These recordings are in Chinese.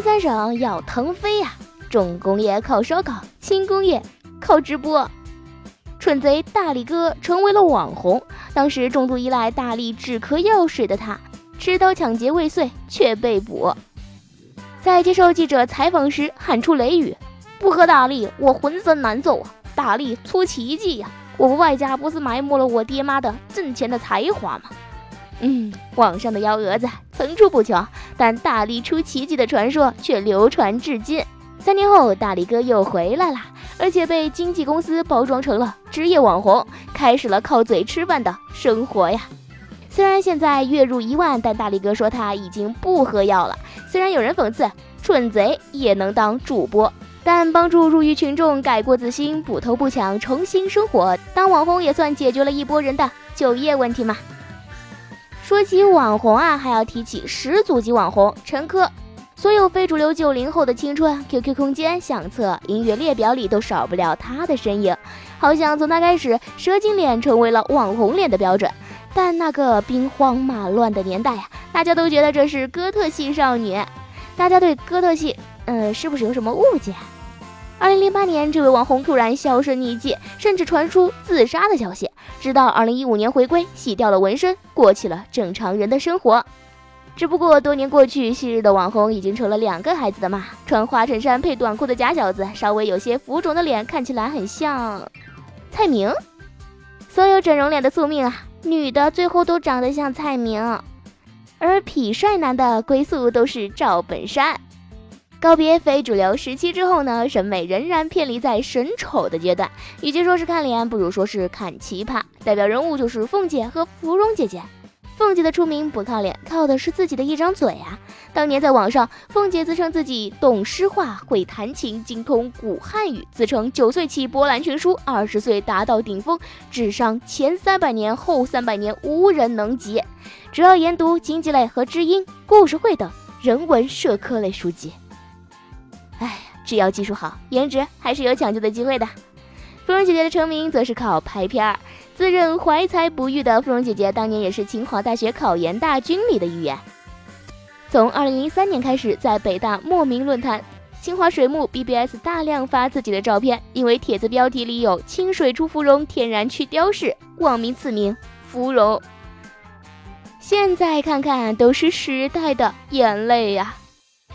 三省要腾飞呀，重工业靠烧烤，轻工业靠直播。蠢贼大力哥成为了网红，当时重度依赖大力止咳药水的他，持刀抢劫未遂却被捕。在接受记者采访时喊出雷语：“不喝大力，我浑身难受啊！大力出奇迹呀！我不外家不是埋没了我爹妈的挣钱的才华吗？”嗯，网上的幺蛾子层出不穷，但大力出奇迹的传说却流传至今。三年后，大力哥又回来了，而且被经纪公司包装成了职业网红，开始了靠嘴吃饭的生活呀。虽然现在月入一万，但大力哥说他已经不喝药了。虽然有人讽刺蠢贼也能当主播，但帮助入狱群众改过自新、不偷不抢、重新生活，当网红也算解决了一波人的就业问题嘛。说起网红啊，还要提起始祖级网红陈珂。所有非主流九零后的青春，QQ 空间、相册、音乐列表里都少不了他的身影。好像从他开始，蛇精脸成为了网红脸的标准。但那个兵荒马乱的年代啊，大家都觉得这是哥特系少女。大家对哥特系，呃，是不是有什么误解？二零零八年，这位网红突然销声匿迹，甚至传出自杀的消息。直到二零一五年回归，洗掉了纹身，过起了正常人的生活。只不过多年过去，昔日的网红已经成了两个孩子的妈。穿花衬衫配短裤的假小子，稍微有些浮肿的脸，看起来很像蔡明。所有整容脸的宿命啊，女的最后都长得像蔡明，而痞帅男的归宿都是赵本山。告别非主流时期之后呢，审美仍然偏离在审丑的阶段。与其说是看脸，不如说是看奇葩。代表人物就是凤姐和芙蓉姐姐。凤姐的出名不靠脸，靠的是自己的一张嘴啊！当年在网上，凤姐自称自己懂诗画、会弹琴、精通古汉语，自称九岁起博览群书，二十岁达到顶峰，智商前三百年、后三百年无人能及。主要研读经济类和知音、故事会等人文社科类书籍。只要技术好，颜值还是有抢救的机会的。芙蓉姐姐的成名则是靠拍片儿。自认怀才不遇的芙蓉姐姐，当年也是清华大学考研大军里的一员。从2003年开始，在北大莫名论坛、清华水木 BBS 大量发自己的照片，因为帖子标题里有“清水出芙蓉，天然去雕饰”，网名赐名“芙蓉”。现在看看，都是时代的眼泪呀。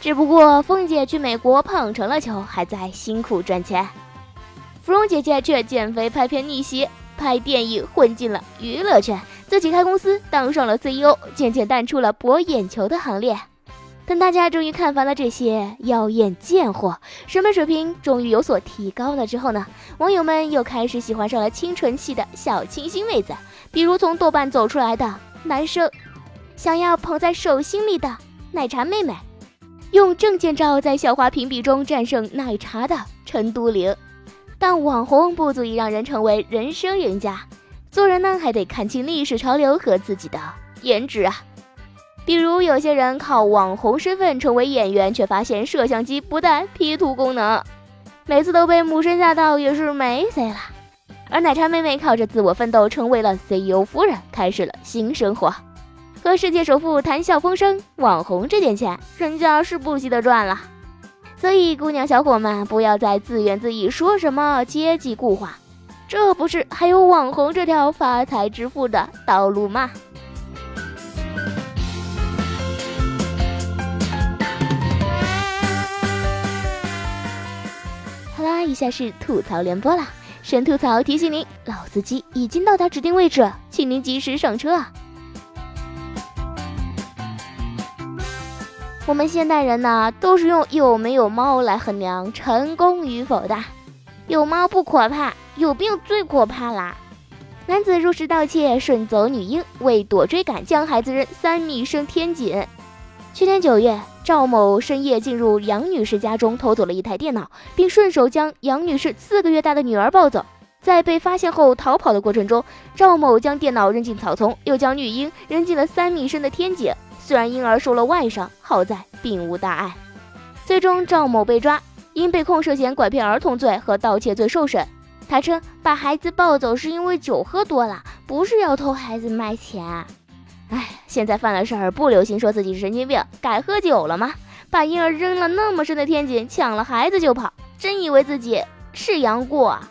只不过，凤姐去美国胖成了球，还在辛苦赚钱；芙蓉姐姐却减肥拍片逆袭，拍电影混进了娱乐圈，自己开公司当上了 CEO，渐渐淡出了博眼球的行列。等大家终于看烦了这些妖艳贱货，审美水平终于有所提高了之后呢，网友们又开始喜欢上了清纯系的小清新妹子，比如从豆瓣走出来的男生，想要捧在手心里的奶茶妹妹。用证件照在校花评比中战胜奶茶的陈都灵，但网红不足以让人成为人生赢家。做人呢，还得看清历史潮流和自己的颜值啊。比如有些人靠网红身份成为演员，却发现摄像机不带 P 图功能，每次都被母神吓到，也是没谁了。而奶茶妹妹靠着自我奋斗，成为了 CEO 夫人，开始了新生活。和世界首富谈笑风生，网红这点钱，人家是不惜的赚了。所以，姑娘小伙们，不要再自怨自艾，说什么阶级固化，这不是还有网红这条发财致富的道路吗？好啦，以下是吐槽联播啦。神吐槽提醒您，老司机已经到达指定位置，请您及时上车啊！我们现代人呢，都是用有没有猫来衡量成功与否的。有猫不可怕，有病最可怕啦！男子入室盗窃，顺走女婴，为躲追赶，将孩子扔三米深天井。去年九月，赵某深夜进入杨女士家中，偷走了一台电脑，并顺手将杨女士四个月大的女儿抱走。在被发现后逃跑的过程中，赵某将电脑扔进草丛，又将女婴扔进了三米深的天井。虽然婴儿受了外伤，好在并无大碍。最终，赵某被抓，因被控涉嫌拐骗儿童罪和盗窃罪受审。他称把孩子抱走是因为酒喝多了，不是要偷孩子卖钱。哎，现在犯了事儿不流行说自己是神经病，改喝酒了吗？把婴儿扔了那么深的天井，抢了孩子就跑，真以为自己是杨过啊？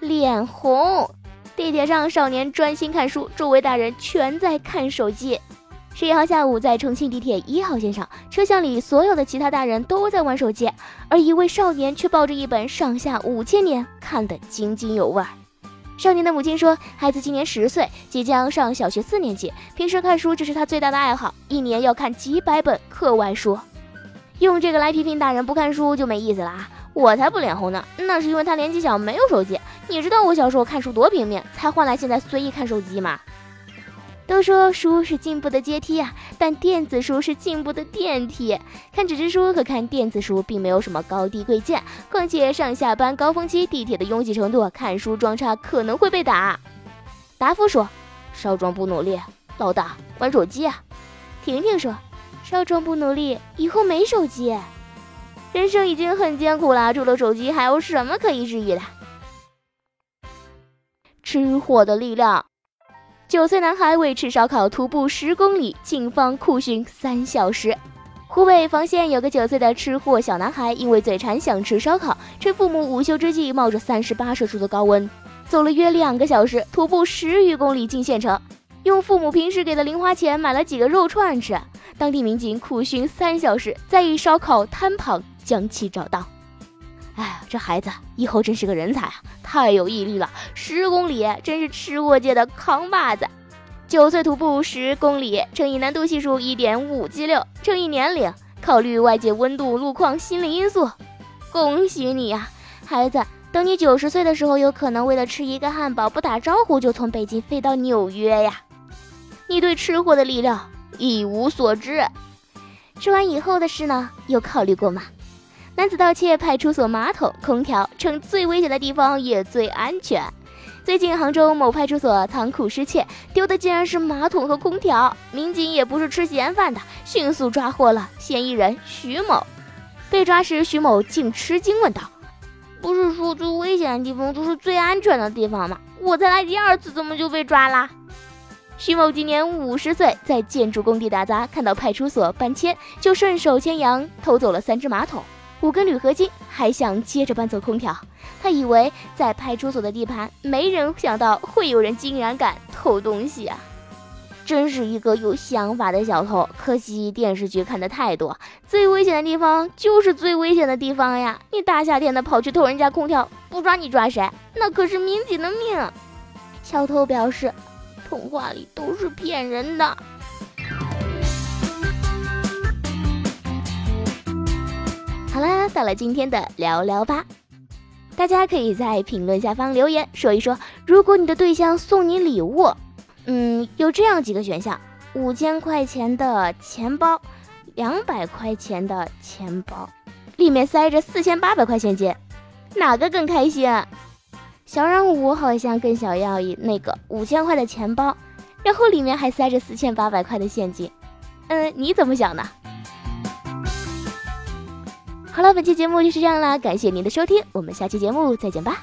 脸红，地铁上少年专心看书，周围大人全在看手机。十一号下午，在重庆地铁一号线上，车厢里所有的其他大人都在玩手机，而一位少年却抱着一本《上下五千年》，看得津津有味。少年的母亲说：“孩子今年十岁，即将上小学四年级。平时看书这是他最大的爱好，一年要看几百本课外书。用这个来批评大人不看书就没意思了啊！我才不脸红呢，那是因为他年纪小，没有手机。你知道我小时候看书多拼命，才换来现在随意看手机吗？”都说书是进步的阶梯啊，但电子书是进步的电梯。看纸质书和看电子书并没有什么高低贵贱，况且上下班高峰期地铁的拥挤程度，看书装叉可能会被打。达夫说：“少壮不努力，老大玩手机啊。”婷婷说：“少壮不努力，以后没手机。人生已经很艰苦了，除了手机还有什么可以治愈的？”吃货的力量。九岁男孩为吃烧烤徒步十公里，警方酷讯三小时。湖北房县有个九岁的吃货小男孩，因为嘴馋想吃烧烤，趁父母午休之际，冒着三十八摄氏度的高温，走了约两个小时，徒步十余公里进县城，用父母平时给的零花钱买了几个肉串吃。当地民警苦寻三小时，在一烧烤摊旁将其找到。哎，这孩子以后真是个人才啊！太有毅力了，十公里真是吃货界的扛把子。九岁徒步十公里，乘以难度系数一点五 G 六，乘以年龄，考虑外界温度、路况、心理因素。恭喜你呀，孩子！等你九十岁的时候，有可能为了吃一个汉堡不打招呼就从北京飞到纽约呀！你对吃货的力量一无所知。吃完以后的事呢？有考虑过吗？男子盗窃派出所马桶、空调，称最危险的地方也最安全。最近杭州某派出所仓库失窃，丢的竟然是马桶和空调。民警也不是吃闲饭的，迅速抓获了嫌疑人徐某。被抓时，徐某竟吃惊问道：“不是说最危险的地方就是最安全的地方吗？我才来第二次，怎么就被抓啦？”徐某今年五十岁，在建筑工地打杂，看到派出所搬迁，就顺手牵羊偷走了三只马桶。五根铝合金，还想接着搬走空调。他以为在派出所的地盘，没人想到会有人竟然敢偷东西啊！真是一个有想法的小偷。可惜电视剧看的太多，最危险的地方就是最危险的地方呀！你大夏天的跑去偷人家空调，不抓你抓谁？那可是民警的命。小偷表示，童话里都是骗人的。好啦，到了今天的聊聊吧，大家可以在评论下方留言说一说，如果你的对象送你礼物，嗯，有这样几个选项：五千块钱的钱包，两百块钱的钱包，里面塞着四千八百块现金，哪个更开心？小让我好像更想要一那个五千块的钱包，然后里面还塞着四千八百块的现金，嗯，你怎么想呢？好了，本期节目就是这样了，感谢您的收听，我们下期节目再见吧。